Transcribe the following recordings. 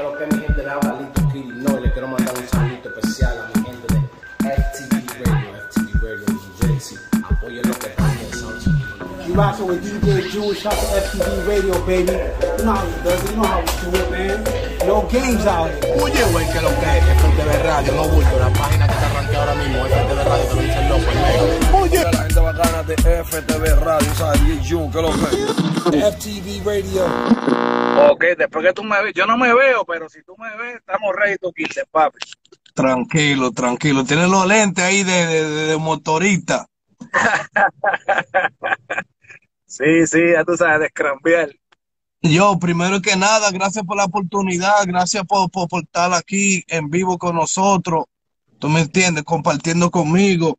Pero que mi gente le habla Lito Kill, no, y le quiero mandar un saludo especial a mi gente de FTV Radio, FTV Radio New Jersey. Apoyen lo que están pensando. You rockin' with DJ Jewish House FTV Radio, baby. You know how it does. You know how we do it, man. No games out here. Oye, güey, que lo que es FTV Radio, no bulto, la página que te arranqué ahora mismo, FTV Radio, te lo dice el loco, el negro. Oye, la gente bacana de FTV Radio, ¿sabes? DJ que lo que FTV Radio. Ok, después que tú me ves, yo no me veo, pero si tú me ves, estamos ready to kill, papi. Tranquilo, tranquilo. Tienes los lentes ahí de, de, de- de motorista. Sí, sí, ya tú sabes, descrambiar. Yo, primero que nada, gracias por la oportunidad, gracias por, por, por estar aquí en vivo con nosotros. Tú me entiendes, compartiendo conmigo.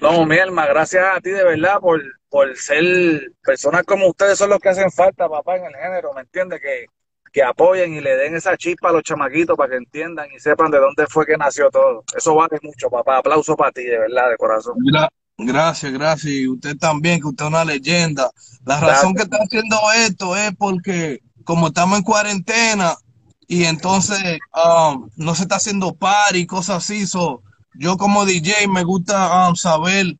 No, mi alma, gracias a ti de verdad por, por ser personas como ustedes son los que hacen falta, papá, en el género, ¿me entiendes? Que, que apoyen y le den esa chispa a los chamaquitos para que entiendan y sepan de dónde fue que nació todo. Eso vale mucho, papá. Aplauso para ti, de verdad, de corazón. Gra- gracias, gracias. Y usted también, que usted es una leyenda. La razón que está haciendo esto es porque como estamos en cuarentena y entonces um, no se está haciendo party y cosas así, so, yo como DJ me gusta um, saber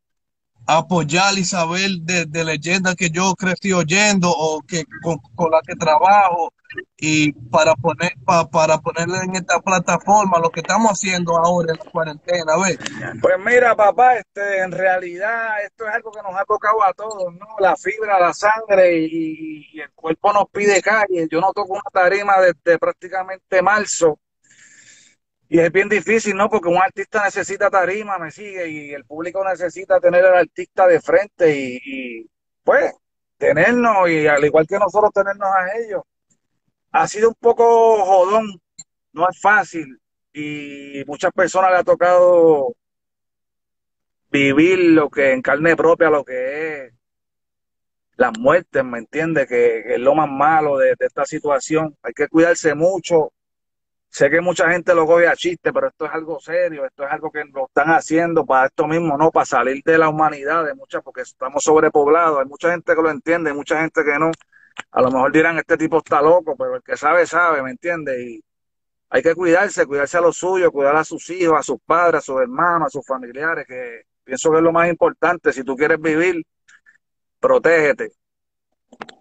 apoyar y saber de, de leyendas que yo crecí oyendo o que con, con las que trabajo y para poner pa- para ponerle en esta plataforma lo que estamos haciendo ahora en la cuarentena, ¿ves? Pues mira, papá, este, en realidad esto es algo que nos ha tocado a todos, ¿no? La fibra, la sangre y, y el cuerpo nos pide calle. Yo no toco una tarima desde prácticamente marzo y es bien difícil, ¿no? Porque un artista necesita tarima, me sigue, y el público necesita tener al artista de frente y, pues tenernos y al igual que nosotros tenernos a ellos. Ha sido un poco jodón, no es fácil y muchas personas le ha tocado vivir lo que en carne propia, lo que es las muertes, ¿me entiendes? Que, es lo más malo de esta situación. Hay que cuidarse mucho. Sé que mucha gente lo coge a chiste, pero esto es algo serio, esto es algo que lo están haciendo para esto mismo, ¿no? Para salir de la humanidad, de muchas, porque estamos sobrepoblados. Hay mucha gente que lo entiende, mucha gente que no. A lo mejor dirán, este tipo está loco, pero el que sabe, sabe, ¿me entiendes? Y hay que cuidarse, cuidarse a los suyos, cuidar a sus hijos, a sus padres, a sus hermanos, a sus familiares, que pienso que es lo más importante. Si tú quieres vivir, protégete.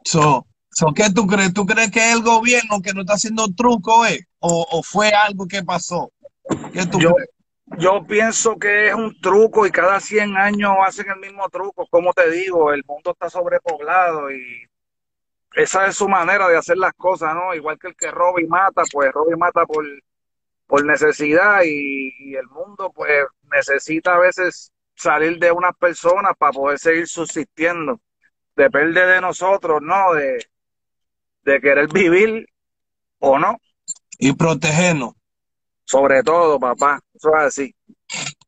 So, so, ¿qué tú crees? ¿Tú crees que es el gobierno que no está haciendo truco, eh? ¿O, o fue algo que pasó? ¿Qué tú Yo, crees? yo pienso que es un truco y cada 100 años hacen el mismo truco. Como te digo, el mundo está sobrepoblado y esa es su manera de hacer las cosas, ¿no? Igual que el que roba y mata, pues roba y mata por, por necesidad y, y el mundo pues necesita a veces salir de unas personas para poder seguir subsistiendo. Depende de nosotros, ¿no? De, de querer vivir o no. Y protegernos. Sobre todo, papá. Eso es así.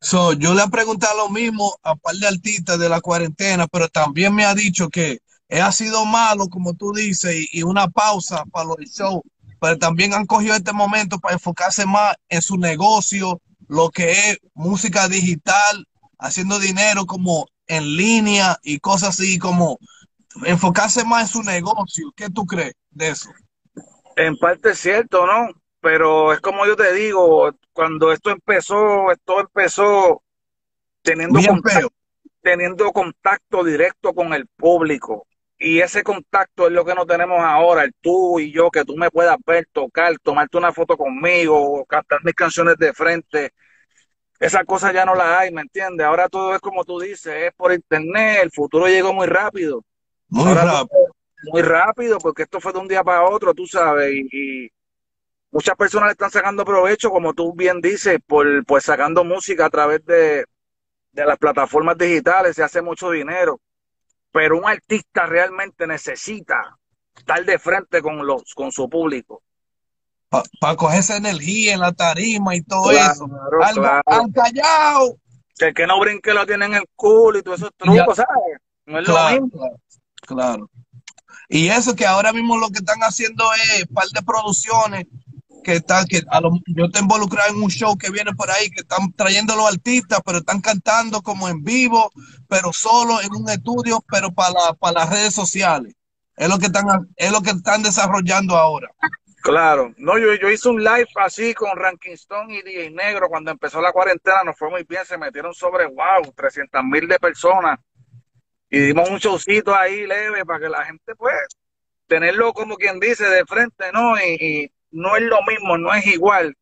So, yo le he preguntado lo mismo a un par de artistas de la cuarentena, pero también me ha dicho que ha sido malo, como tú dices, y, y una pausa para los shows, pero también han cogido este momento para enfocarse más en su negocio, lo que es música digital, haciendo dinero como en línea y cosas así, como enfocarse más en su negocio. ¿Qué tú crees de eso? En parte es cierto, ¿no? Pero es como yo te digo, cuando esto empezó, esto empezó teniendo contacto, teniendo contacto directo con el público. Y ese contacto es lo que no tenemos ahora, el tú y yo, que tú me puedas ver, tocar, tomarte una foto conmigo, cantar mis canciones de frente. Esas cosas ya no las hay, ¿me entiendes? Ahora todo es como tú dices, es por internet, el futuro llegó muy rápido. Muy Ahora rápido. todo- muy rápido, porque esto fue de un día para otro, tú sabes, y, y muchas personas le están sacando provecho, como tú bien dices, por pues sacando música a través de, de las plataformas digitales, se hace mucho dinero. Pero un artista realmente necesita estar de frente con los, con su público. Para coger esa energía en la tarima y todo Claro, eso. Algo, claro. al callao. Que el que no brinque lo tiene en el culo y todos esos trucos, ¿sabes? No es lo mismo. Claro. Y eso que ahora mismo lo que están haciendo es un par de producciones que están, que a lo- yo estoy involucrado en un show que viene por ahí, que están trayendo los artistas, pero están cantando como en vivo, pero solo en un estudio, pero para, para las redes sociales. Es lo que están, es lo que están desarrollando ahora. Claro, no, yo, yo hice un live así con Ranking Stone y DJ Negro cuando empezó la cuarentena, nos fue muy bien, se metieron sobre, wow, 300 mil de personas y dimos un showcito ahí leve para que la gente pues tenerlo como quien dice de frente, ¿no? Y, no es lo mismo, no es igual,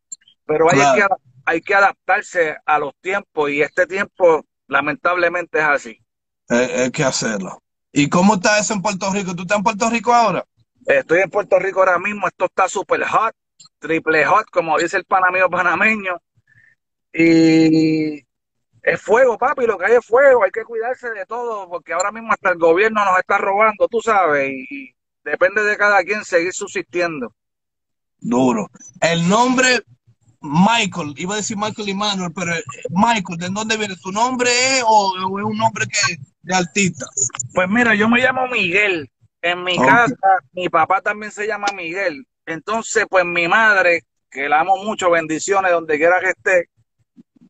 pero hay, que, hay que adaptarse a los tiempos y este tiempo lamentablemente es así. hay que hacerlo. ¿Y cómo está eso en Puerto Rico? ¿Tú estás en Puerto Rico ahora? Estoy en Puerto Rico ahora mismo, esto está súper hot, triple hot, como dice el panameo panameño. Y es fuego, papi, lo que hay es fuego, hay que cuidarse de todo, porque ahora mismo hasta el gobierno nos está robando, tú sabes, y, depende de cada quien seguir subsistiendo. Duro. El nombre Michael, iba a decir Michael Manuel, pero eh, Michael, ¿de dónde viene? ¿Tu nombre es o, es un nombre que de artista? Pues mira, yo me llamo Miguel. En mi casa, mi papá también se llama Miguel. Entonces, pues mi madre, que la amo mucho, bendiciones donde quiera que esté,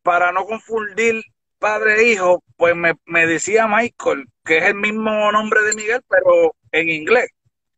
para no confundir padre e hijo, pues me, decía Michael, que es el mismo nombre de Miguel, pero en inglés.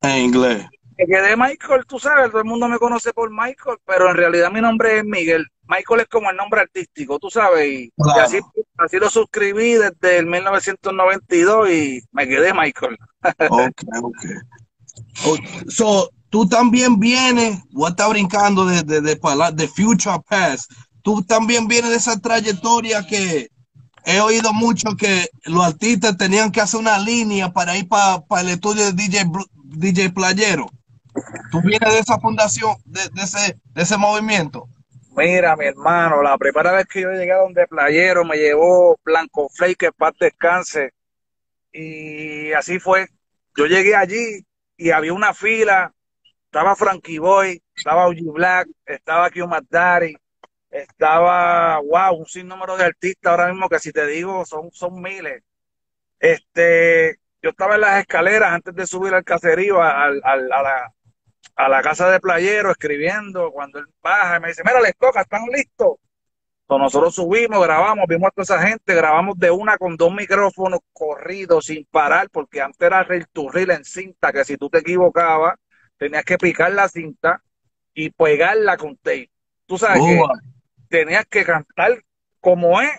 En inglés. Que quedé Michael, tú sabes, todo el mundo me conoce por Michael, pero en realidad mi nombre es Miguel. Michael es como el nombre artístico, tú sabes, y, así, así, lo suscribí desde el 1992 y me quedé Michael. ok, ok. So, tú también vienes, voy a estar brincando de, de, de, de Future Past, tú también vienes de esa trayectoria que he oído mucho que los artistas tenían que hacer una línea para ir para el estudio de DJ, DJ Playero. ¿Tú vienes de esa fundación, de, ese, de ese movimiento? Mira, mi hermano, la primera vez que yo llegué a donde Playero me llevó Blanco Flake, que paz descanse. Y así fue. Yo llegué allí y había una fila. Estaba Frankie Boy, estaba OG Black, estaba Q Daddy, estaba, wow, un sinnúmero de artistas ahora mismo que si te digo son, son miles. Este, yo estaba en las escaleras antes de subir al caserío, a, la, a la casa de playero, escribiendo. Cuando él baja y me dice, mira, les toca, ¿están listos? Entonces nosotros subimos, grabamos, vimos a toda esa gente, grabamos de una con dos micrófonos corridos sin parar, porque antes era reel to reel en cinta, que si tú te equivocabas, tenías que picar la cinta y pegarla con tape. Tú sabes que tenías que cantar como es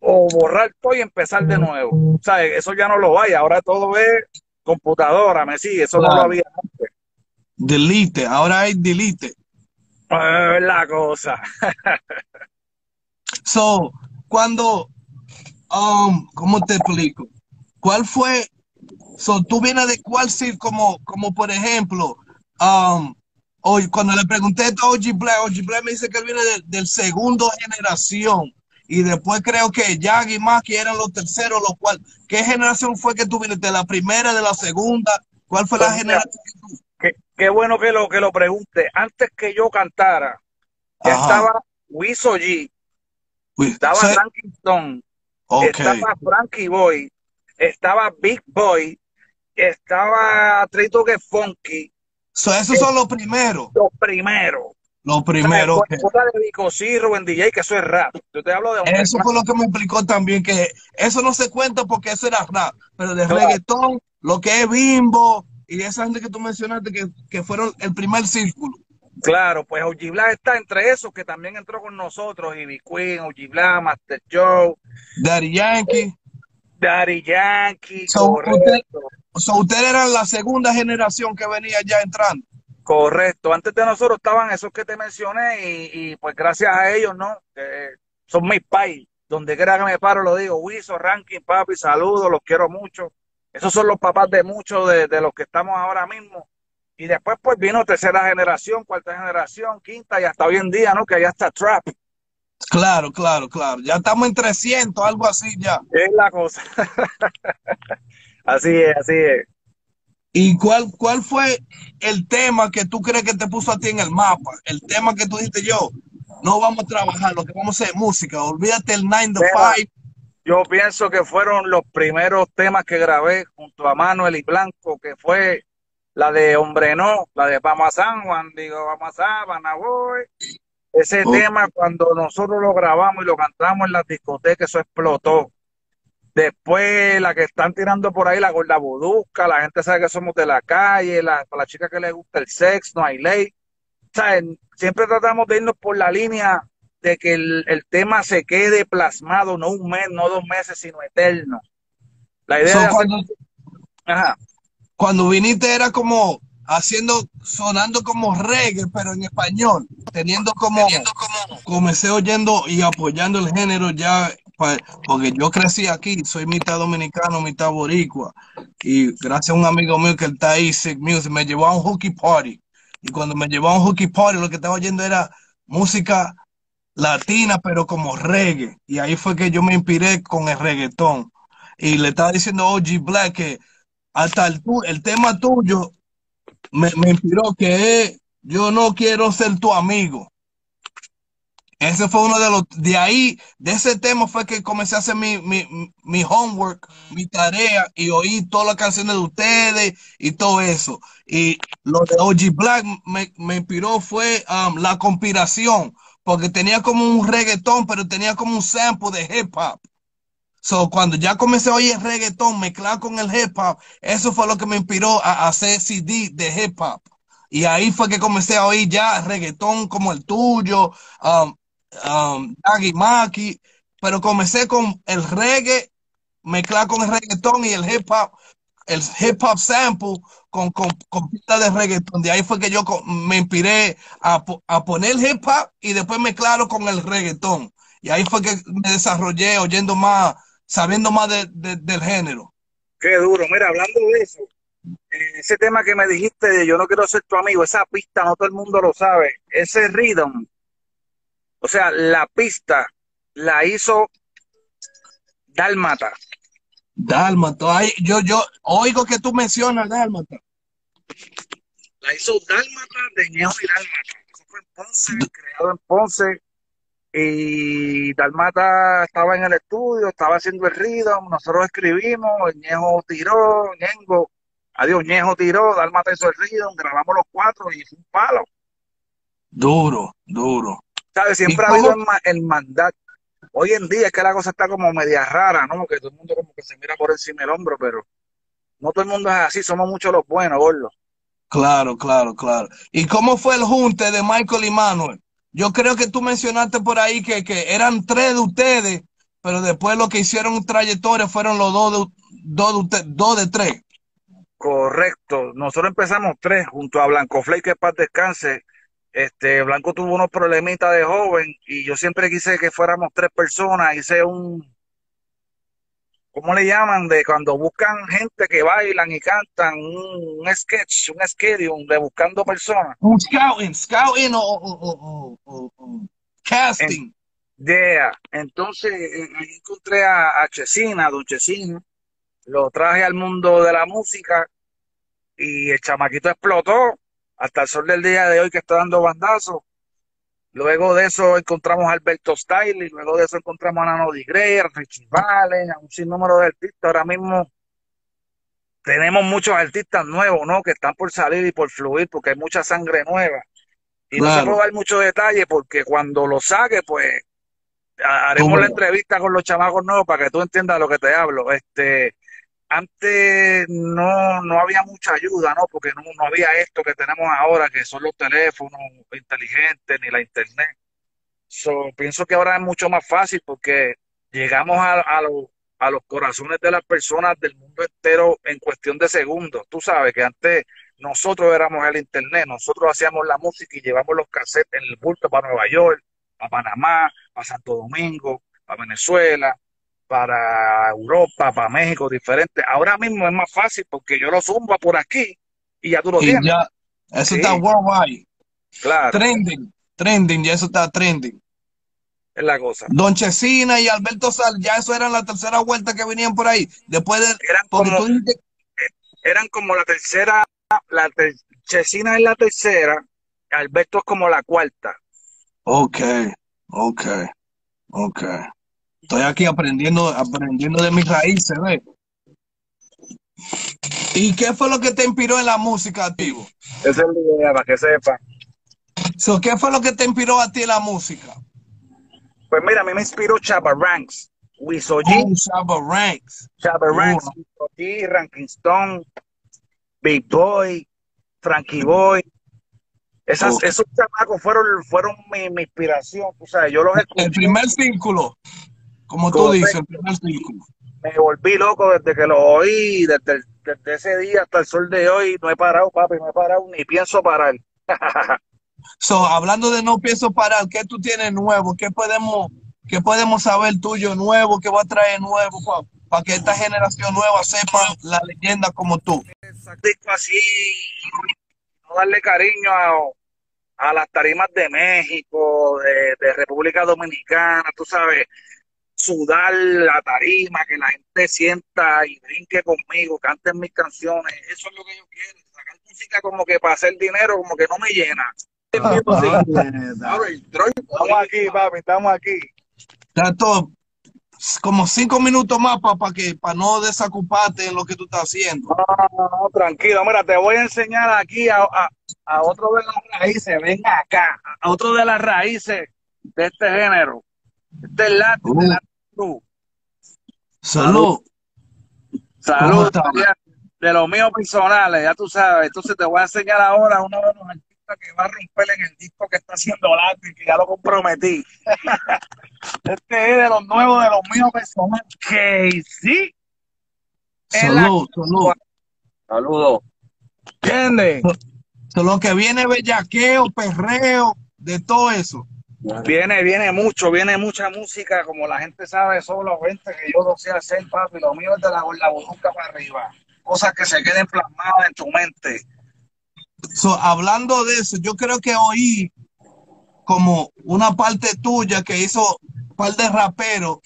o borrar todo y empezar de nuevo. O sea, eso ya no lo hay, ahora todo es computadora, me sigue, eso no lo había antes. Delete, ahora hay delete. La cosa. so, cuando, um, ¿cómo te explico? ¿Cuál fue? So, tú vienes de cuál sí, como, como por ejemplo, um, Hoy, cuando le pregunté a OG Black, OG Black me dice que él viene del segundo generación. Y después creo que Jag y Maki eran los terceros, los cual, ¿qué generación fue que tú viniste? ¿De la primera, de la segunda? ¿Cuál fue la pues generación Qué, bueno que lo, que lo pregunte. Antes que yo cantara, estaba Wiso G, estaba Frankie Stone, estaba Frankie Boy, estaba Big Boy, estaba Trito que Funky, esos son los primeros. Los primeros. Los primeros. que... de Rubén DJ, que eso es rap. Yo te hablo de eso fue lo que me explicó también, que eso no se cuenta porque eso era rap. Pero de reggaetón, lo que es bimbo y esa gente que tú mencionaste que, que fueron el primer círculo. Claro, pues OG Black está entre esos que también entró con nosotros, Ivy Queen, OG Black, Master Joe. Daddy Yankee. Daddy Yankee, so, ustedes eran la segunda generación que venía ya entrando. Correcto. Antes de nosotros estaban esos que te mencioné y, pues gracias a ellos, ¿no? son mis pais. Donde quiera que me paro lo digo. Wiso, Ranking, papi, saludos, los quiero mucho. Esos son los papás de muchos de, de los que estamos ahora mismo. Y después pues vino tercera generación, cuarta generación, quinta y hasta hoy en día, ¿no? Que ya está Trap. Claro, claro, claro. Ya estamos en 300, algo así ya. Es la cosa. Así es, así es. ¿Y cuál, cuál fue el tema que tú crees que te puso a ti en el mapa? El tema que tú dijiste yo, no vamos a trabajar, lo que vamos a hacer es música, olvídate el 9 to 5. Yo pienso que fueron los primeros temas que grabé junto a Manuel y Blanco, que fue la de Hombre No, la de Vamos a San Juan, digo, vamos a San voy. Ese oh. tema, cuando nosotros lo grabamos y lo cantamos en la discoteca, eso explotó. Después, la que están tirando por ahí, la gorda budusca, la gente sabe que somos de la calle, la, para la chica que le gusta el sexo, no hay ley. siempre tratamos de irnos por la línea de que el, tema se quede plasmado, no un mes, no dos meses, sino eterno. La idea cuando, cuando viniste era como haciendo, sonando como reggae, pero en español, teniendo como, comencé oyendo y apoyando el género ya, porque yo crecí aquí, soy mitad dominicano, mitad boricua, y gracias a un amigo mío que está ahí, Sick Music, me llevó a un hooky party, y cuando me llevó a un hooky party, lo que estaba oyendo era música latina, pero como reggae, y ahí fue que yo me inspiré con el reggaetón, y le estaba diciendo a OG Black que hasta el, el tema tuyo me, inspiró que yo no quiero ser tu amigo. Ese fue uno de los, de ahí, de ese tema fue que comencé a hacer mi, mi, homework, mi tarea y oí todas las canciones de ustedes y todo eso. Y lo de OG Black me, me inspiró fue um, la conspiración, porque tenía como un reggaetón, pero tenía como un sample de hip hop. So, cuando ya comencé a oír reggaetón mezclado con el hip hop, eso fue lo que me inspiró a hacer CD de hip hop. Y ahí fue que comencé a oír ya reggaetón como el tuyo, um, um, Maki, pero comencé con el reggae mezclado con el reggaetón y el hip hop, el hip hop sample con, con, con pista de reggaetón. De ahí fue que yo me inspiré a, a poner hip hop y después mezclarlo con el reggaetón. Y ahí fue que me desarrollé oyendo más sabiendo más del género. Qué duro. Mira, hablando de eso, eh, ese tema que me dijiste de yo no quiero ser tu amigo, esa pista no todo el mundo lo sabe. Ese rhythm, o sea, la pista la hizo Dálmata. Dálmata. yo, yo oigo que tú mencionas Dálmata. La hizo Dálmata de Ñejo y Dálmata. Eso fue en Ponce, creado en Ponce y Dalmata estaba en el estudio, estaba haciendo el rhythm, nosotros escribimos, Ñejo tiró, Ñengo, adiós, Ñejo tiró, Dalmata hizo el rhythm, grabamos los cuatro y fue un palo. Duro, duro. ¿Sabes? Siempre ha habido el, mandato. Hoy en día es que la cosa está como media rara, ¿no? Que todo el mundo como que se mira por encima del hombro, pero no todo el mundo es así, somos muchos los buenos, gordo. Claro, claro, claro. ¿Y cómo fue el junte de Michael y Manuel? Yo creo que tú mencionaste por ahí que, eran tres de ustedes, pero después lo que hicieron trayectoria fueron los dos de, dos de, dos de tres. Correcto. Nosotros empezamos tres junto a Blanco Flake, que paz descanse. Este, Blanco tuvo unos problemitas de joven y yo siempre quise que fuéramos tres personas. Hice un, ¿cómo le llaman? De cuando buscan gente que bailan y cantan, un, sketch, un schedule de buscando personas. Un scouting, scouting o, casting. yeah. Entonces, eh, ahí encontré a, a Chesina, don Chesina, lo traje al mundo de la música y el chamaquito explotó hasta el sol del día de hoy que está dando bandazos. Luego de eso encontramos a Alberto Style, y luego de eso encontramos a Nano Digre, a Richie Valen, a un sinnúmero de artistas. Ahora mismo tenemos muchos artistas nuevos, ¿no? Que están por salir y por fluir, porque hay mucha sangre nueva. Y no se puede dar mucho detalle, porque cuando lo saque, pues haremos la entrevista con los chamacos nuevos para que tú entiendas lo que te hablo. Este, antes no, no había mucha ayuda, ¿no? Porque no, no había esto que tenemos ahora, que son los teléfonos inteligentes ni la internet. So, pienso que ahora es mucho más fácil porque llegamos a, a, a los corazones de las personas del mundo entero en cuestión de segundos. Tú sabes que antes nosotros éramos el internet, nosotros hacíamos la música y llevamos los cassettes en el bulto para Nueva York, para Panamá, para Santo Domingo, para Venezuela, para Europa, para México, diferente. Ahora mismo es más fácil porque yo lo zumbo por aquí y ya tú lo tienes. Ya, eso está worldwide. Claro. Trending, trending, ya eso está trending. Es la cosa. Don Chesina y Alberto Sal, ya eso era la tercera vuelta que venían por ahí. Después de. Eran, como, eran como la tercera, la Chesina es la tercera, Alberto es como la cuarta. Ok, ok, ok. Estoy aquí aprendiendo, aprendiendo de mis raíces, ¿ves? ¿Y qué fue lo que te inspiró en la música, Activo? Esa es la idea, para que sepa. ¿Qué fue lo que te inspiró a ti en la música? Pues mira, a mí me inspiró Chaba Ranks, Wisoji. Oh, Chaba Ranks. Chaba Ranks, Wisoji, Ranking Stone, Big Boy, Frankie Boy. Esas, Esos chamacos fueron, fueron mi, inspiración. O sea, yo los escuché. El primer círculo, como tú dices, el primer. Me volví loco desde que lo oí, desde, desde, ese día hasta el sol de hoy. No he parado, papi, no he parado, ni pienso parar. so, hablando de no pienso parar, ¿qué tú tienes nuevo? ¿Qué podemos, qué podemos saber tuyo nuevo? ¿Qué va a traer nuevo, para que esta generación nueva sepa la leyenda como tú? Así, no darle cariño a, las tarimas de México, de, República Dominicana, tú sabes, sudar la tarima, que la gente sienta y brinque conmigo, canten mis canciones, eso es lo que yo quiero, sacar música como que para hacer dinero, como que no me llena. estamos aquí, papi, estamos aquí. Todo como cinco minutos más para que para no desocuparte en lo que tú estás haciendo. No, no, tranquilo. Mira, te voy a enseñar aquí a, otro de las raíces. Venga acá, a otro de las raíces de este género. Este es Latin, uh. Salud. Salud. De los míos personales, ya tú sabes. Entonces te voy a enseñar ahora uno de los artistas que va a romper en el disco que está haciendo Latin, que ya lo comprometí. Este es de los nuevos, de los míos personales. Casey. Salud, salud. Saludos. ¿Entiendes? Lo que viene bellaqueo, perreo, de todo eso. Viene, viene mucho, viene mucha música, como la gente sabe, solo gente que yo no sé hacer, papi. Lo mío es de la, la para arriba. Cosas que se queden plasmadas en tu mente. hablando de eso, yo creo que oí como una parte tuya que hizo un par de raperos,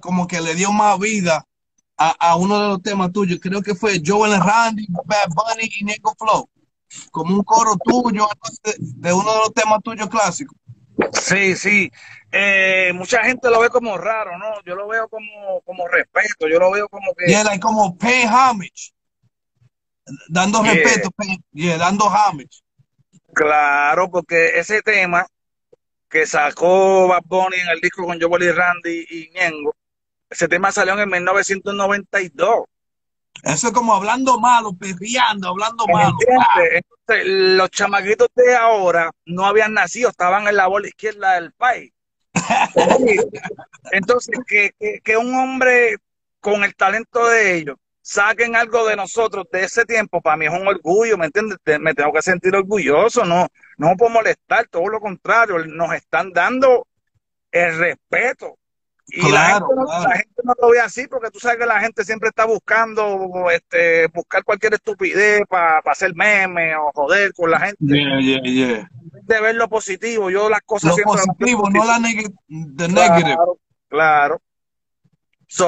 como que le dio más vida a, uno de los temas tuyos. Creo que fue Joel Randy, Bad Bunny y Nico Flow. Como un coro tuyo de, uno de los temas tuyos clásicos. Sí, sí. Eh, mucha gente lo ve como raro, ¿no? Yo lo veo como, como respeto, yo lo veo como que... Yeah, like como pay homage. Dando respeto, dando homage. Claro, porque ese tema que sacó Bad Bunny en el disco con Joel y Randy y Ñengo. Ese tema salió en el 1992. Eso es como hablando malo, perreando, hablando malo. Entonces, los chamaquitos de ahora no habían nacido, estaban en la bola izquierda del país. Entonces, que, que un hombre con el talento de ellos saquen algo de nosotros de ese tiempo, para mí es un orgullo, ¿me entiendes? Me tengo que sentir orgulloso, no, no por molestar, todo lo contrario, nos están dando el respeto. Y la, gente, no lo ve así porque tú sabes que la gente siempre está buscando este, buscar cualquier estupidez para hacer memes o joder con la gente. De ver lo positivo, yo las cosas lo positivo, no la negative. claro.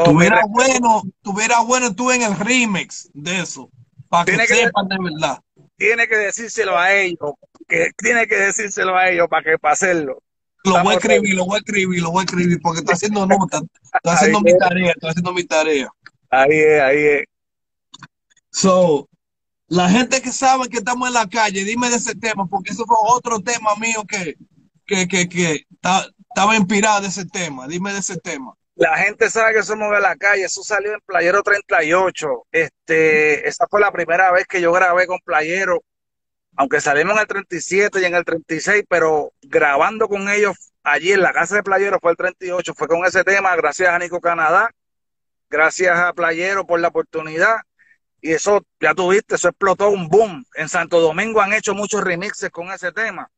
tuviera bueno, tuviera bueno tú en el remix de eso, para que, sepan de verdad. Tiene que decírselo a ellos, que tiene que decírselo a ellos para que para hacerlo. Lo voy a escribir, lo voy a escribir, lo voy a escribir, porque está haciendo notas, está haciendo mi tarea, está haciendo mi tarea. Ahí es, ahí es. So, la gente que sabe que estamos en la calle, dime de ese tema, porque eso fue otro tema mío que, que, que, que estaba inspirado de ese tema. Dime de ese tema. La gente sabe que somos de la calle, eso salió en Playero 38. Este, esa fue la primera vez que yo grabé con Playero, aunque salimos en el 37 y en el 36, pero grabando con ellos allí en la casa de Playero fue el 38, fue con ese tema, gracias a Nico Canadá, gracias a Playero por la oportunidad. Y eso, ya tuviste, eso explotó un boom. En Santo Domingo han hecho muchos remixes con ese tema.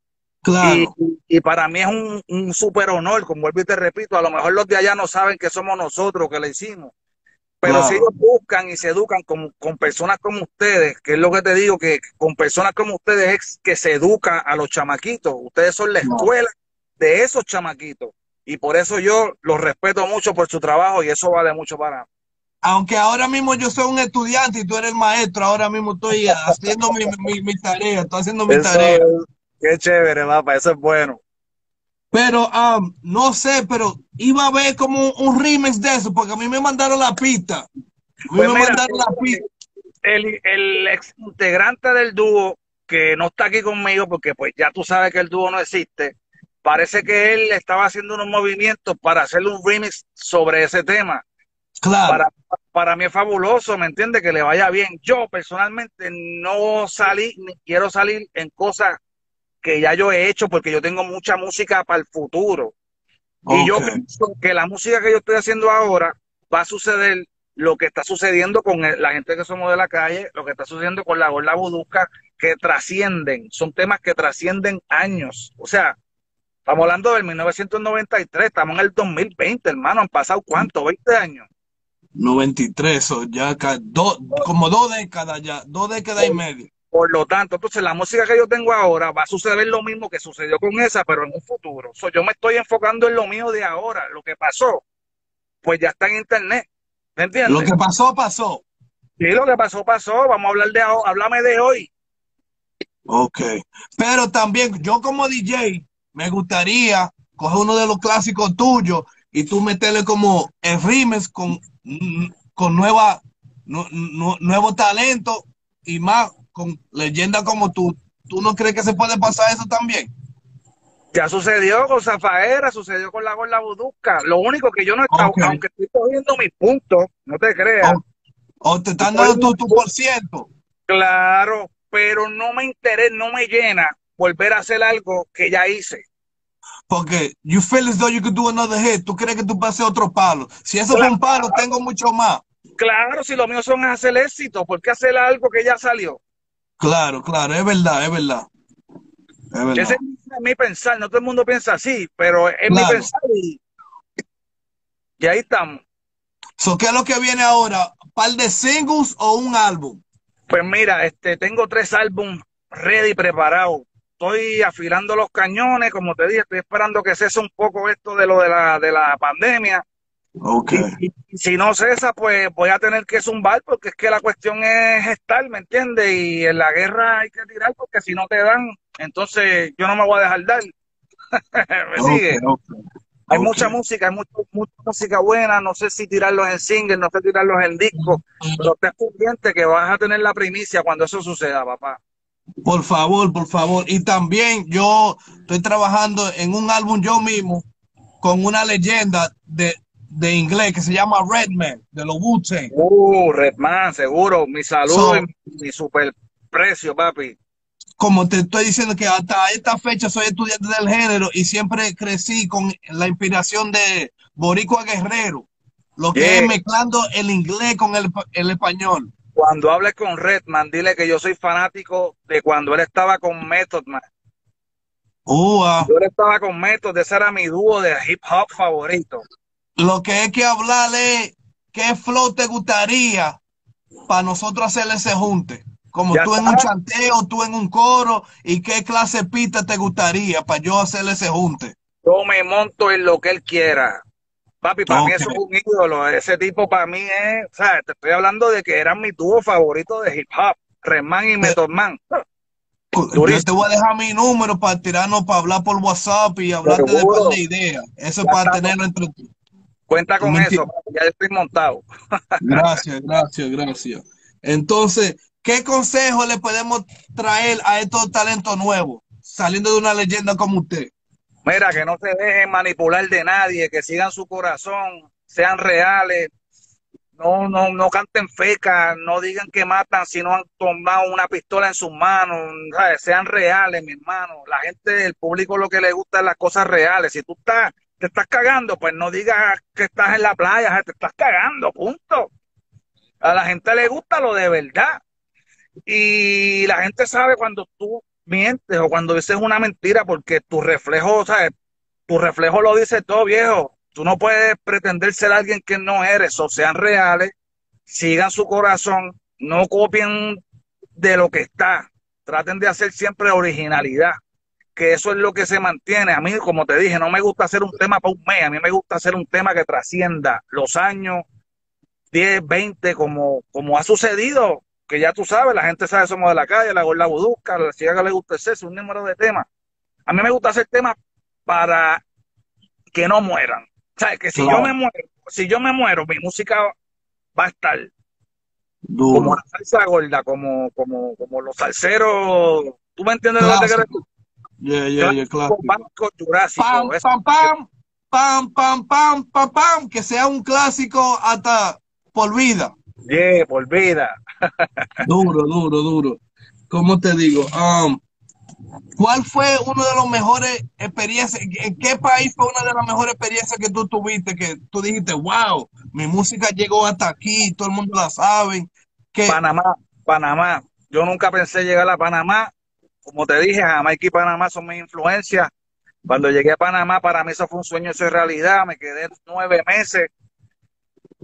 Y, para mí es un, un súper honor, como vuelvo y te repito, a lo mejor los de allá no saben que somos nosotros que le hicimos, pero si ellos buscan y se educan con, con, personas como ustedes, que es lo que te digo, que con personas como ustedes es que se educa a los chamaquitos, ustedes son la escuela de esos chamaquitos, y por eso yo los respeto mucho por su trabajo y eso vale mucho para aunque ahora mismo yo soy un estudiante y tú eres el maestro, ahora mismo estoy haciendo mi, mi, mi, tarea, estoy haciendo mi tarea. Qué chévere, mapa, eso es bueno. Pero um, no sé, pero iba a ver como un remix de eso, porque a mí me mandaron la pista. A mí pues me mandaron la pista. El, el ex integrante del dúo, que no está aquí conmigo, porque pues ya tú sabes que el dúo no existe, parece que él estaba haciendo unos movimientos para hacerle un remix sobre ese tema. Claro. Para, para mí es fabuloso, ¿me entiende? Que le vaya bien. Yo personalmente no salí, ni quiero salir en cosas que ya yo he hecho porque yo tengo mucha música para el futuro. Y yo pienso que la música que yo estoy haciendo ahora va a suceder lo que está sucediendo con la gente que somos de la calle, lo que está sucediendo con la gorla budusca, que trascienden, son temas que trascienden años. O sea, estamos hablando del 1993, estamos en el 2020, hermano, han pasado cuánto, 20 años. 93, ya como dos décadas ya, dos décadas y media. Por lo tanto, entonces la música que yo tengo ahora va a suceder lo mismo que sucedió con esa, pero en un futuro. yo me estoy enfocando en lo mío de ahora. Lo que pasó, pues ya está en internet. ¿Me entiendes? Lo que pasó, pasó. Sí, lo que pasó, pasó. Vamos a hablar de háblame de hoy. Ok. Pero también, yo como DJ, me gustaría coger uno de los clásicos tuyos y tú meterle como en rimes con, con nueva, nuevo talento y más con leyenda como tú, ¿tú no crees que se puede pasar eso también? Ya sucedió con Zafaera, sucedió con la Gorla Budusca. Lo único que yo no he estado, aunque estoy cogiendo mis puntos, no te creas. O, te están dando tu, por ciento. Claro, pero no me interesa, no me llena volver a hacer algo que ya hice. Porque you feel as though you could do another hit. Tú crees que tú pases otro palo. Si eso es un palo, tengo mucho más. Claro, si lo mío son hacer éxito, ¿por qué hacer algo que ya salió? Claro, claro, es verdad, es verdad. Ese es mi pensar, no todo el mundo piensa así, pero es mi pensar y, ahí estamos. ¿Qué es lo que viene ahora? ¿Par de singles o un álbum? Pues mira, este, tengo tres álbumes ready, preparados. Estoy afilando los cañones, como te dije, estoy esperando que cese un poco esto de lo de la, de la pandemia Okay. si no cesa, pues voy a tener que zumbar porque es que la cuestión es estar, ¿me entiendes? Y en la guerra hay que tirar porque si no te dan, entonces yo no me voy a dejar dar. ¿Me sigue? Hay mucha música, hay mucha, música buena, no sé si tirarlos en single, no sé tirarlos en disco, pero te pendiente que vas a tener la primicia cuando eso suceda, papá. Por favor, por favor. Y también yo estoy trabajando en un álbum yo mismo con una leyenda de, de inglés que se llama Redman, de los wu Uh, Redman, seguro. Mi salud y mi super precio, papi. Como te estoy diciendo que hasta esta fecha soy estudiante del género y siempre crecí con la inspiración de Boricua Guerrero, lo que es mezclando el inglés con el, español. Cuando hables con Redman, dile que yo soy fanático de cuando él estaba con Method Man. Uh, ah. Yo estaba con Method, ese era mi dúo de hip hop favorito. Lo que hay que hablarle qué flow te gustaría para nosotros hacer ese junte. Como tú en un chanteo, tú en un coro, y qué clase de pista te gustaría para yo hacer ese junte. Yo me monto en lo que él quiera. Papi, para mí eso es un ídolo. Ese tipo para mí es, o sea, te estoy hablando de que eran mi dúo favorito de hip hop, Reman y Method Man. Yo te voy a dejar mi número para tirarnos, para hablar por WhatsApp y hablarte de, de ideas. Eso es para tenerlo entre Cuenta con eso, ya estoy montado. Gracias, gracias, gracias. Entonces, ¿qué consejo le podemos traer a estos talentos nuevos, saliendo de una leyenda como usted? Mira, que no se dejen manipular de nadie, que sigan su corazón, sean reales, no, no, no canten fecas, no digan que matan si no han tomado una pistola en sus manos, sean reales, mi hermano. La gente, el público lo que le gusta es las cosas reales. Si tú estás te estás cagando, pues no digas que estás en la playa, te estás cagando, punto. A la gente le gusta lo de verdad. Y la gente sabe cuando tú mientes o cuando dices una mentira porque tu reflejo, ¿sabes? Tu reflejo lo dice todo, viejo. Tú no puedes pretender ser alguien que no eres, o sean reales, sigan su corazón, no copien de lo que está. Traten de hacer siempre originalidad que eso es lo que se mantiene. A mí, como te dije, no me gusta hacer un tema para un mes, a mí me gusta hacer un tema que trascienda los años 10, 20, como, como ha sucedido, que ya tú sabes, la gente sabe, somos de la calle, la gorla budusca, la chica que le gusta ese, un número de temas. A mí me gusta hacer temas para que no mueran. O sea, que si yo me muero, si yo me muero, mi música va a estar como la salsa gorda, como, como, como los salseros. ¿Tú me entiendes lo que Yeah, yeah, yeah, claro. Pam, pam, pam, pam, pam, pam, pam, pam, que sea un clásico hasta por vida. Yeah, por vida. duro, duro, duro. ¿Cómo te digo? Um, ¿Cuál fue una de las mejores experiencias? ¿En qué país fue una de las mejores experiencias que tú tuviste? Que tú dijiste, wow, mi música llegó hasta aquí, todo el mundo la sabe. Que... Panamá, Panamá. Yo nunca pensé llegar a Panamá. Como te dije, Jamaica y Panamá son mis influencias. Cuando llegué a Panamá, para mí eso fue un sueño, eso es realidad. Me quedé nueve meses.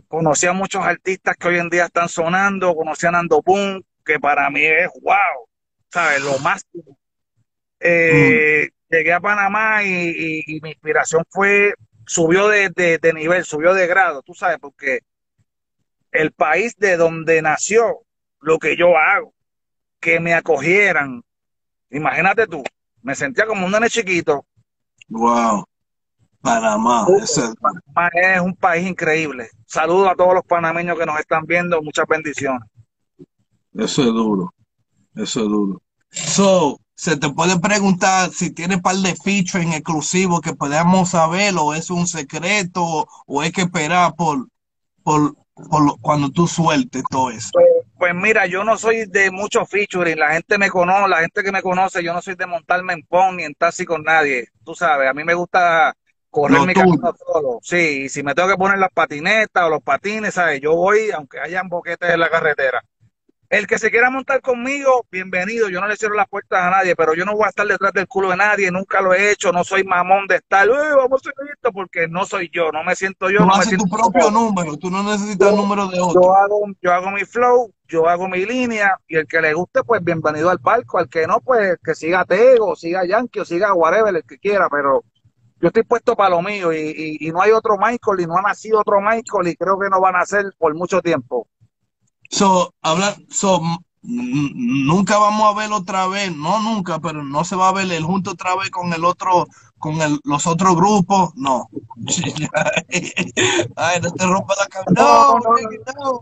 Conocí a muchos artistas que hoy en día están sonando. Conocí a Nando Boom, que para mí es wow, ¿sabes? Lo máximo eh, Llegué a Panamá y, mi inspiración fue, subió de, nivel, subió de grado, tú sabes, porque el país de donde nació lo que yo hago, que me acogieran, imagínate tú, me sentía como un nene chiquito. Wow. Panamá, Panamá es un país increíble. Saludos a todos los panameños que nos están viendo, muchas bendiciones. Eso es duro, eso es duro. So, se te puede preguntar si tiene par de en exclusivos que podamos saber o es un secreto o hay que esperar por, por, cuando tú sueltes todo eso. Pues, mira, yo no soy de mucho featuring, la gente me conoce, la gente que me conoce, yo no soy de montarme en pon ni en taxi con nadie, tú sabes, a mí me gusta correr mi camino solo. Sí, si me tengo que poner las patinetas o los patines, ¿sabes? Yo voy, aunque hayan boquetes en la carretera. El que se quiera montar conmigo, bienvenido. Yo no le cierro las puertas a nadie, pero yo no voy a estar detrás del culo de nadie. Nunca lo he hecho. No soy mamón de estar, vamos a hacer esto, porque no soy yo. No me siento yo. Tú no haces tu propio número. Tú no necesitas el número de otro. Yo hago, yo hago mi flow, yo hago mi línea, y el que le guste, pues bienvenido al palco. Al que no, pues que siga Tego, siga Yankee, o siga whatever, el que quiera, pero yo estoy puesto para lo mío y, y no hay otro Michael y no ha nacido otro Michael y creo que no van a ser por mucho tiempo. So, hablar, so, nunca vamos a ver otra vez, no nunca, pero no se va a ver el junto otra vez con el otro, con el, los otros grupos, no. Ay, no te rompa la cabeza. No, no,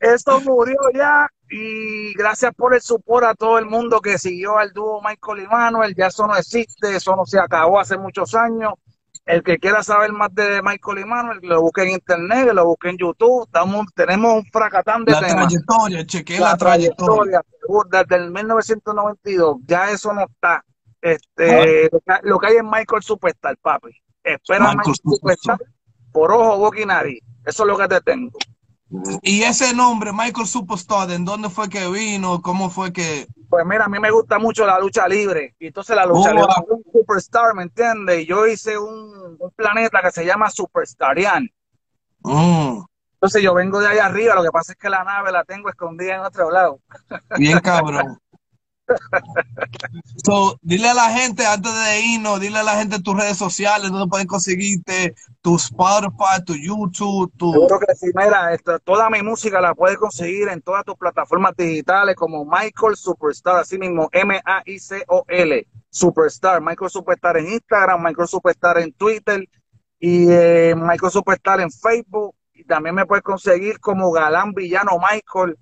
Esto murió ya y gracias por el support a todo el mundo que siguió al dúo Michael y Manuel. Ya eso no existe, eso no se acabó hace muchos años. El que quiera saber más de Michael y Manuel, lo busque en internet, lo busque en YouTube. Estamos, tenemos un fracatán de la trayectoria, chequeé la, trayectoria. Desde el 1992, ya eso no está. Este, lo, que, hay en Michael Superstar, papi. Espera Michael, Superstar por ojo, boca y nariz. Eso es lo que te tengo. Y ese nombre, Michael Superstar, ¿en dónde fue que vino? ¿Cómo fue que...? Pues mira, a mí me gusta mucho la lucha libre. Y entonces la lucha libre es un superstar, ¿me entiendes? Y yo hice un, planeta que se llama Superstarian. Mm. Entonces yo vengo de allá arriba, lo que pasa es que la nave la tengo escondida en otro lado. Bien cabrón. So, dile a la gente antes de irnos, dile a la gente tus redes sociales, donde pueden conseguirte, tu Spotify, tu YouTube, tu... Seguro que sí, mira, toda mi música la puedes conseguir en todas tus plataformas digitales como Michael Superstar, así mismo, M-A-I-C-O-L, Superstar, Michael Superstar en Instagram, Michael Superstar en Twitter y eh, Michael Superstar en Facebook. Y también me puedes conseguir como Galán Villano Michael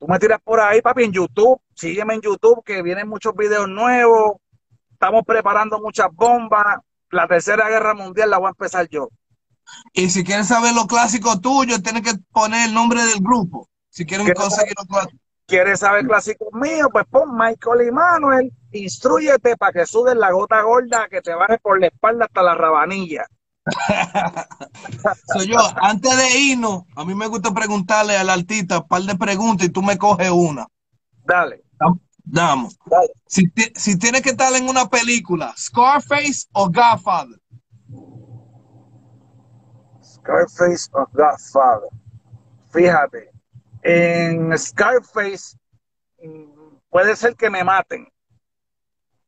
Tú me tiras por ahí, papi, en YouTube. Sígueme en YouTube, que vienen muchos videos nuevos. Estamos preparando muchas bombas. La tercera guerra mundial la voy a empezar yo. Y si quieren saber lo clásico tuyo, tienes que poner el nombre del grupo. Si quieren conseguir los ¿Quieres saber clásicos míos? Pues pon Michael y Manuel, instruyete para que sudes la gota gorda que te baje por la espalda hasta la rabanilla. Soy yo, antes de irnos, a mí me gusta preguntarle al artista un par de preguntas y tú me coges una. Dale. Damos. Si, si tienes que estar en una película, Scarface o Godfather. Scarface o Godfather. Fíjate, en Scarface mm, puede ser que me maten,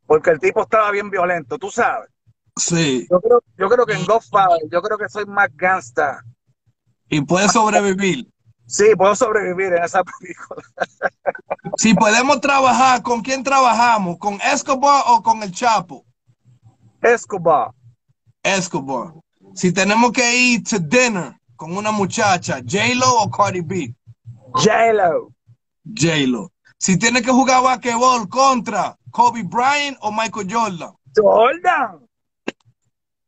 porque el tipo estaba bien violento, tú sabes. Sí. Yo creo, yo creo que en Godfather, yo creo que soy más gangsta. Y puedes sobrevivir. Sí, puedo sobrevivir en esa película. si podemos trabajar, ¿con quién trabajamos? ¿Con Escobar o con el Chapo? Escobar. Escobar. Si tenemos que ir to dinner con una muchacha, J-Lo o Cardi B? J-Lo. J-Lo. Si tiene que jugar basquetbol contra Kobe Bryant o Michael Jordan. Jordan.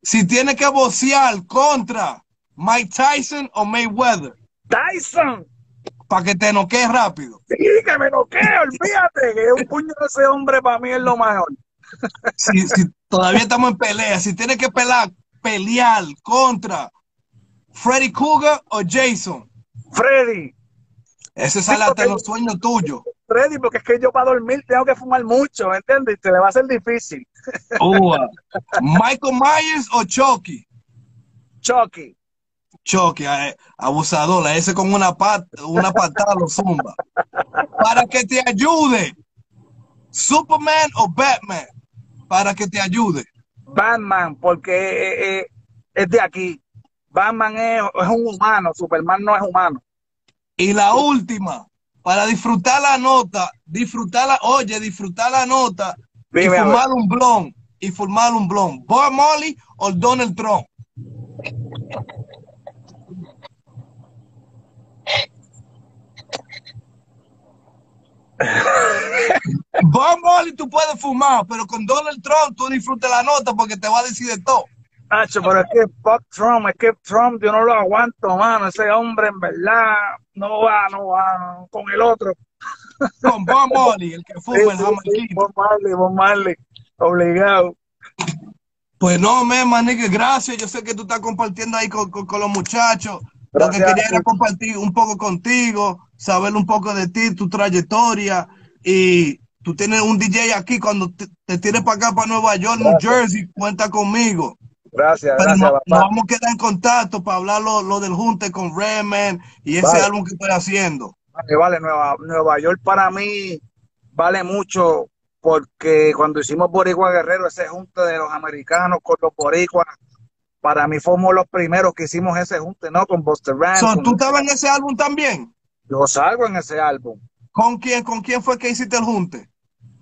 Si tiene que bocear contra Mike Tyson o Mayweather. Tyson. para que te noquees rápido. Sí, que me noquee, olvídate, que un puño de ese hombre para mí es lo mejor. Si, si todavía estamos en pelea, si tienes que pelear, pelear contra Freddy Cougar o Jason. Freddy. Ese sale hasta los sueños tuyos. Freddy, porque es que yo para dormir tengo que fumar mucho, ¿me entiendes? Te le va a ser difícil. Uh, Michael Myers o Chucky. Chucky. Chucky, eh, abusador, ese con una pata, una patada lo zumba. Para que te ayude. Superman o Batman. Para que te ayude. Batman, porque eh, eh, es de aquí. Batman es, es un humano, Superman no es humano. Y la última, para disfrutar la nota, disfrutar oye, disfrutar la nota y formar un blon, y formar un blon. Bob Molly o Donald Trump. Bob Molly tú puedes fumar, pero con Donald Trump tú disfrutas la nota porque te va a decir de todo. Pero es que Bob Trump, es que Trump yo no lo aguanto, mano. Ese hombre en verdad no va, no va con el otro. Con Bob Molly, el que fuma el jamaiquino. Bob Marley, Bob Marley, obligado. Pues no, me manique, gracias. Yo sé que tú estás compartiendo ahí con, con, los muchachos. Lo que quería era compartir un poco contigo, saber un poco de ti, tu trayectoria. Y tú tienes un DJ aquí, cuando te, te tires para acá, para Nueva York, New Jersey, cuenta conmigo. Gracias, gracias, Nos vamos a quedar en contacto para hablar lo, del junte con Redman y ese álbum que estoy haciendo. Vale, vale, Nueva, Nueva York para mí vale mucho porque cuando hicimos Boricua Guerrero, ese junte de los americanos con los boricuas, para mí fuimos los primeros que hicimos ese junte, ¿no? Con Buster Rhymes. ¿Tú estabas en ese álbum también? Yo salgo en ese álbum. ¿Con quién, ¿Con quién fue que hiciste el junte?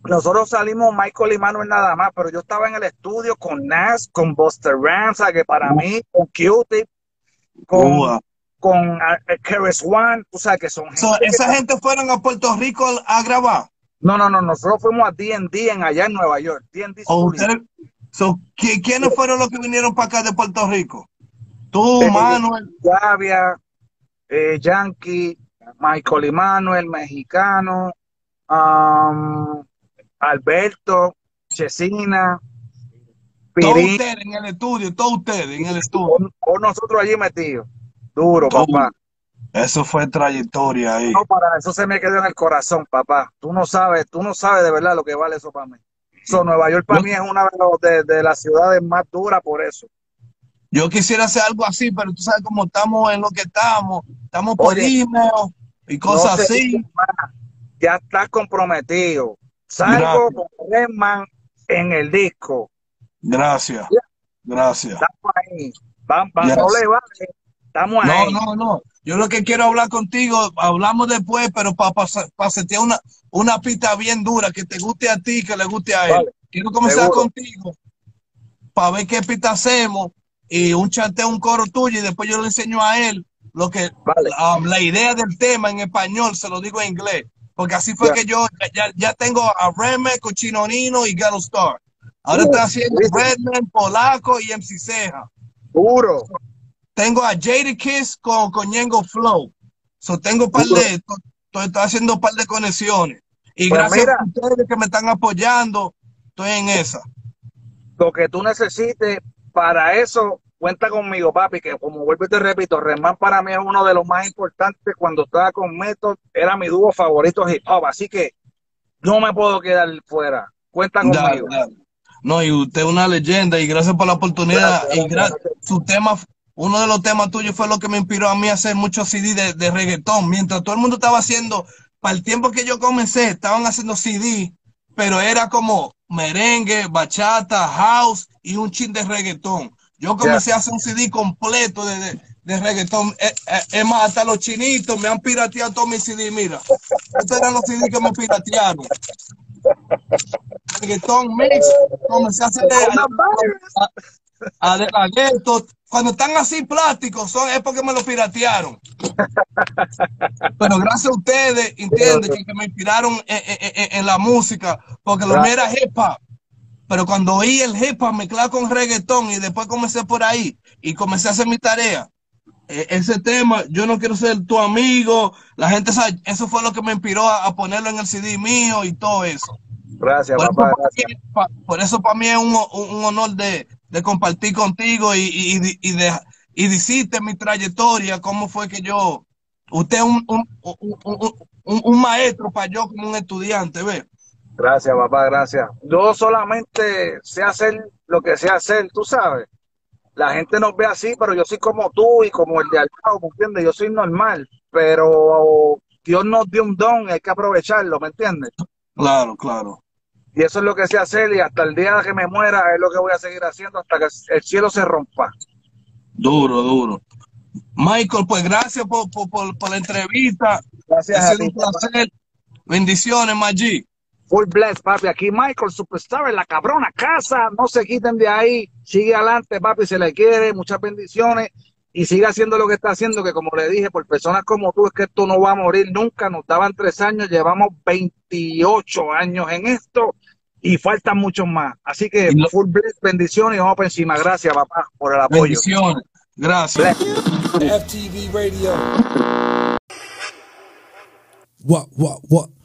Nosotros salimos Michael y Manuel nada más, pero yo estaba en el estudio con Nas, con Buster Ramsa, que para mí, con Q-Tip, con, con uh, One, o sea, que son ¿Esa gente fueron a Puerto Rico a grabar? No, no, no, nosotros fuimos a D&D en allá en Nueva York. D&D so, ¿Quiénes fueron los que vinieron para acá de Puerto Rico? Tú, Manuel. Gavia, eh, Yankee, Michael y Manuel, mexicano, um, Alberto, Chesina, Todos ustedes en el estudio, todos ustedes en el estudio. O, nosotros allí metidos. Duro, papá. Eso fue trayectoria ahí. No, para eso se me quedó en el corazón, papá. Tú no sabes, tú no sabes de verdad lo que vale eso para mí. So, Nueva York para mí es una de, de, las ciudades más duras por eso. Yo quisiera hacer algo así, pero tú sabes cómo estamos en lo que estamos. Estamos por email y cosas así. Ya estás comprometido. Salgo con Redman en el disco. Gracias. Gracias. Estamos ahí. Vamos, no le vale. Estamos ahí. No, no, no. Yo lo que quiero hablar contigo, hablamos después, pero para pa, pa una, una pista bien dura que te guste a ti, que le guste a él. Quiero comenzar contigo para ver qué pista hacemos y un chanteo, un coro tuyo y después yo le enseño a él lo que la idea del tema en español, se lo digo en inglés. Porque así fue que yo ya, tengo a Redman, Cochinonino y Ghetto Star. Ahora estoy haciendo Redman, Polaco y MC Ceja. Puro. Tengo a Jade Kiss con, con Flow. So tengo par de, estoy, haciendo un par de conexiones. Y pues gracias a ustedes que me están apoyando, estoy en esa. Lo que tú necesites para eso, cuenta conmigo, papi, que como vuelvo y te repito, Remán para mí es uno de los más importantes. Cuando estaba con Method, era mi dúo favorito hip hop, así que no me puedo quedar fuera. Cuenta conmigo. No, y usted es una leyenda y gracias por la oportunidad. y su tema, uno de los temas tuyos fue lo que me inspiró a mí a hacer muchos CD de, de reggaetón. Mientras todo el mundo estaba haciendo, para el tiempo que yo comencé, estaban haciendo CD, pero era como merengue, bachata, house y un chin de reggaetón. Yo comencé a hacer un CD completo de, de, reggaetón. Eh, eh, es, más, hasta los chinitos me han pirateado todos mis CD. Mira, estos eran los CD que me piratearon. Reggaetón mix, comencé a hacer a, Cuando están así plásticos, son, es porque me lo piratearon. Pero gracias a ustedes, entienden, que, me inspiraron en, en, la música, porque lo mío era hip hop. Pero cuando oí el hip hop mezclado con reggaetón y después comencé por ahí y comencé a hacer mi tarea, e, ese tema, yo no quiero ser tu amigo, la gente sabe, eso fue lo que me inspiró a, ponerlo en el CD mío y todo eso. Gracias, por papá. Eso, por eso para mí es un, honor de, compartir contigo y, y, y, de, y decirte mi trayectoria, cómo fue que yo, usted es un, un, un maestro para yo como un estudiante, ¿ve? Gracias, papá, gracias. Yo solamente sé hacer lo que sé hacer, tú sabes. La gente nos ve así, pero yo soy como tú y como el de al lado, ¿me entiendes? Yo soy normal, pero Dios nos dio un don y hay que aprovecharlo, ¿me entiendes? Claro, claro. Y eso es lo que sé hacer y hasta el día que me muera es lo que voy a seguir haciendo hasta que el cielo se rompa. Duro, duro. Michael, pues gracias por, por, la entrevista. Gracias. Ha sido un placer. Bendiciones, Maggi. Full bless, papi. Aquí Michael, superstar en la cabrona casa. No se quiten de ahí. Sigue adelante, papi. Se le quiere. Muchas bendiciones. Y sigue haciendo lo que está haciendo, que como le dije, por personas como tú, es que esto no va a morir nunca. Nos daban tres años, llevamos 28 años en esto y faltan muchos más. Así que full bless, bendiciones y vamos por encima. Gracias, papá, por el apoyo. Bendiciones. Gracias. FTV Radio. What, what, what?